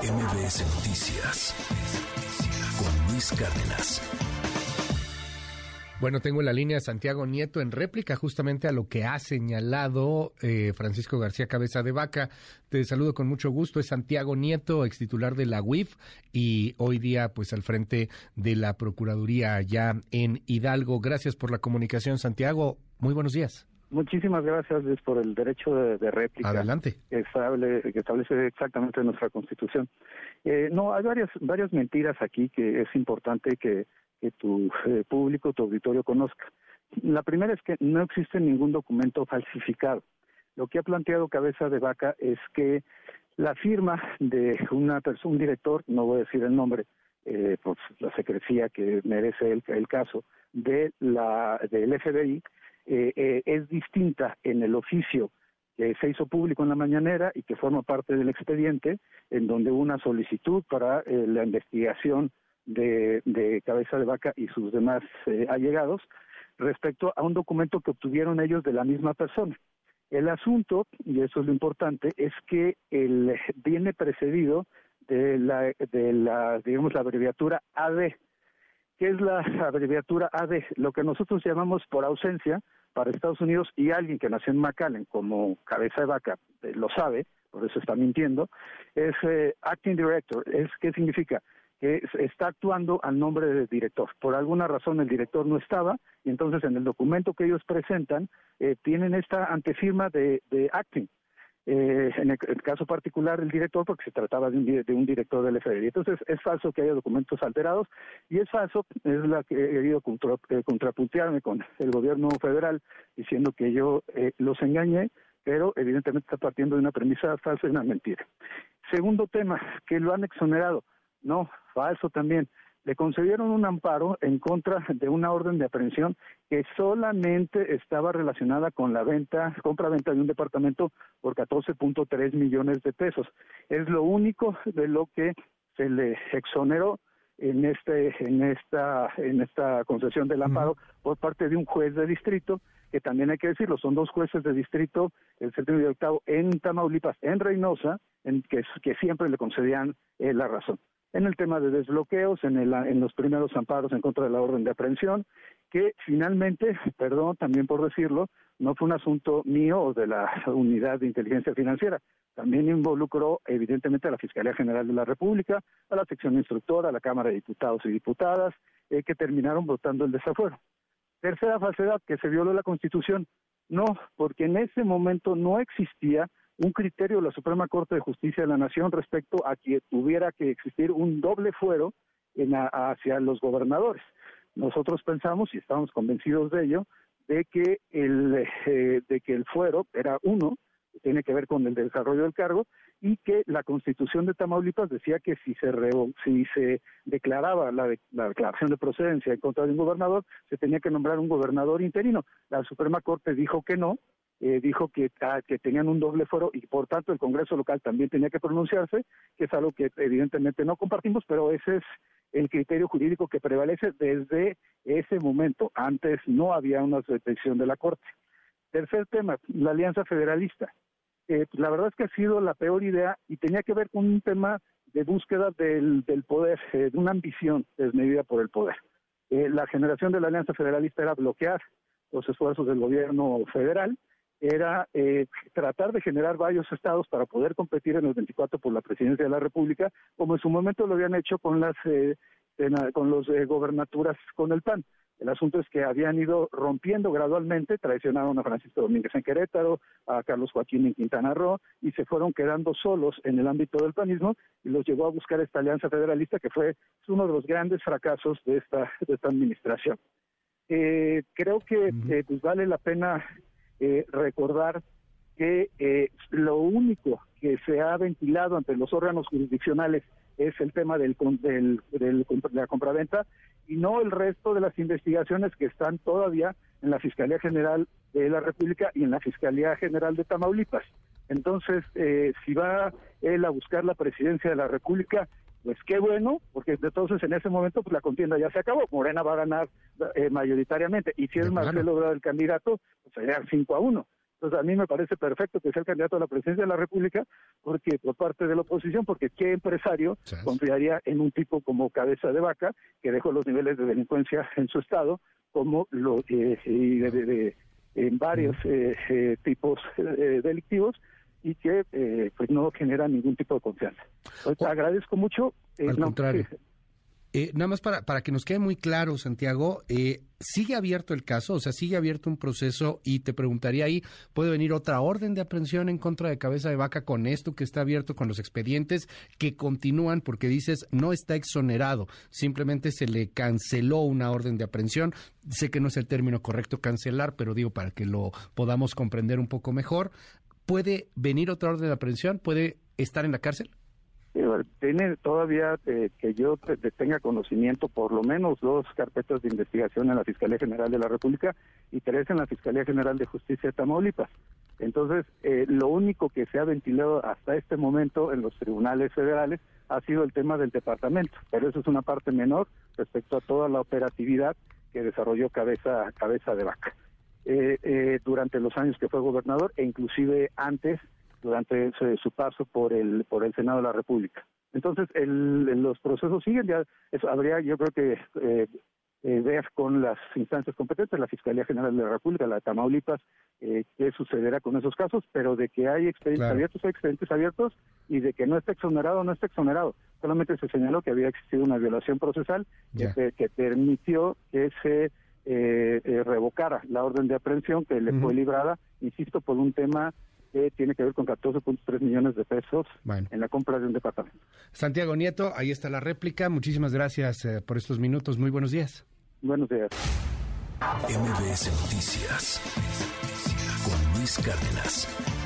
MBS Noticias con Luis Cárdenas. Bueno, tengo en la línea a Santiago Nieto en réplica justamente a lo que ha señalado eh, Francisco García Cabeza de Vaca. Te saludo con mucho gusto. Es Santiago Nieto, ex titular de la UIF y hoy día pues al frente de la Procuraduría allá en Hidalgo. Gracias por la comunicación, Santiago. Muy buenos días. Muchísimas gracias Luis, por el derecho de, réplica. Adelante. Que establece, exactamente nuestra Constitución. Eh, no, hay varias, varias mentiras aquí que es importante que que tu eh, público, tu auditorio conozca. La primera es que no existe ningún documento falsificado. Lo que ha planteado Cabeza de Vaca es que la firma de una persona, un director, no voy a decir el nombre, eh, pues la secrecía que merece el, caso, de la del FBI, eh, eh, es distinta en el oficio que se hizo público en la mañanera y que forma parte del expediente, en donde una solicitud para la investigación de, Cabeza de Vaca y sus demás eh, allegados respecto a un documento que obtuvieron ellos de la misma persona. El asunto, y eso es lo importante, es que el, viene precedido de la, de la, digamos, la abreviatura AD. ¿Qué es la abreviatura AD? Lo que nosotros llamamos por ausencia para Estados Unidos y alguien que nació en McAllen como cabeza de vaca eh, lo sabe, por eso está mintiendo, es eh, Acting Director. Es, ¿Qué significa? que está actuando al nombre del director. Por alguna razón el director no estaba y entonces en el documento que ellos presentan eh, tienen esta antefirma de, acting. Eh, en el, caso particular el director porque se trataba de un, director del FBI. Entonces es falso que haya documentos alterados y es falso, es la que he querido contra, eh, contrapuntearme con el gobierno federal diciendo que yo los engañé, pero evidentemente está partiendo de una premisa falsa y una mentira. Segundo tema, que lo han exonerado. No, falso también. Le concedieron un amparo en contra de una orden de aprehensión que solamente estaba relacionada con la venta, compra-venta de un departamento por 14.3 millones de pesos. Es lo único de lo que se le exoneró en este en esta en esta concesión del amparo por parte de un juez de distrito que también hay que decirlo son dos jueces de distrito el séptimo y el octavo en Tamaulipas en Reynosa en que, que siempre le concedían eh, la razón en el tema de desbloqueos, en, el, en los primeros amparos en contra de la orden de aprehensión, que finalmente, perdón también por decirlo, no fue un asunto mío o de la unidad de inteligencia financiera, también involucró evidentemente a la Fiscalía General de la República, a la sección instructora, a la Cámara de Diputados y Diputadas, eh, que terminaron votando el desafuero. Tercera falsedad, que se violó la Constitución. No, porque en ese momento no existía un criterio de la Suprema Corte de Justicia de la Nación respecto a que tuviera que existir un doble fuero en hacia los gobernadores. Nosotros pensamos y estamos convencidos de ello de que el eh, de que el fuero era uno tiene que ver con el desarrollo del cargo y que la Constitución de Tamaulipas decía que si se si se declaraba la, la, declaración de procedencia en contra de un gobernador se tenía que nombrar un gobernador interino. La Suprema Corte dijo que no eh, dijo que, ah, que tenían un doble foro y por tanto el Congreso local también tenía que pronunciarse, que es algo que evidentemente no compartimos, pero ese es el criterio jurídico que prevalece desde ese momento. Antes no había una detección de la Corte. Tercer tema, la Alianza Federalista. Eh, la verdad es que ha sido la peor idea y tenía que ver con un tema de búsqueda del, del poder, eh, de una ambición desmedida por el poder. la generación de la Alianza Federalista era bloquear los esfuerzos del gobierno federal era eh, tratar de generar varios estados para poder competir en el 24 por la presidencia de la República, como en su momento lo habían hecho con las eh, con los eh, gobernaturas con el PAN. El asunto es que habían ido rompiendo gradualmente, traicionaron a Francisco Domínguez en Querétaro, a Carlos Joaquín en Quintana Roo, y se fueron quedando solos en el ámbito del panismo, y los llevó a buscar esta alianza federalista que fue uno de los grandes fracasos de esta, de esta administración. creo que pues vale la pena eh, recordar que eh, lo único que se ha ventilado ante los órganos jurisdiccionales es el tema del, del, de la compraventa y no el resto de las investigaciones que están todavía en la Fiscalía General de la República y en la Fiscalía General de Tamaulipas. Entonces, eh, si va él a buscar la presidencia de la República, pues qué bueno, porque entonces en ese momento pues la contienda ya se acabó, Morena va a ganar eh, mayoritariamente, y si es Marcelo Ebrard el candidato, pues sería 5 a 1. Entonces, a mí me parece perfecto que sea el candidato a la presidencia de la República, porque por parte de la oposición, porque qué empresario confiaría en un tipo como cabeza de vaca, que dejó los niveles de delincuencia en su estado, como lo eh, y de, en varios eh, eh, tipos delictivos, y que pues no genera ningún tipo de confianza. Entonces, agradezco mucho. Al contrario. Eh, nada más para, para que nos quede muy claro, Santiago, eh, sigue abierto el caso, o sea, sigue abierto un proceso y te preguntaría ahí, ¿puede venir otra orden de aprehensión en contra de Cabeza de Vaca con esto que está abierto con los expedientes que continúan porque dices no está exonerado, simplemente se le canceló una orden de aprehensión? Sé que no es el término correcto cancelar, pero digo para que lo podamos comprender un poco mejor. ¿Puede venir otra orden de aprehensión? ¿Puede estar en la cárcel? tiene todavía eh, que yo tenga conocimiento por lo menos dos carpetas de investigación en la Fiscalía General de la República y tres en la Fiscalía General de Justicia de Tamaulipas. Entonces, eh, lo único que se ha ventilado hasta este momento en los tribunales federales ha sido el tema del departamento, pero eso es una parte menor respecto a toda la operatividad que desarrolló Cabeza, cabeza de Vaca. Eh, durante los años que fue gobernador e inclusive antes durante su, paso por el por el Senado de la República. Entonces, el, los procesos siguen, ya eso habría, yo creo que eh, eh, ver con las instancias competentes, la Fiscalía General de la República, la de Tamaulipas, eh, qué sucederá con esos casos, pero de que hay expedientes abiertos, hay expedientes abiertos, y de que no está exonerado, no está exonerado. Solamente se señaló que había existido una violación procesal que, que, permitió que se eh, eh, revocara la orden de aprehensión que le fue librada, insisto, por un tema que tiene que ver con 14.3 millones de pesos en la compra de un departamento. Santiago Nieto, ahí está la réplica. Muchísimas gracias eh, por estos minutos. Muy buenos días. Buenos días. MBS Noticias con Luis Cárdenas.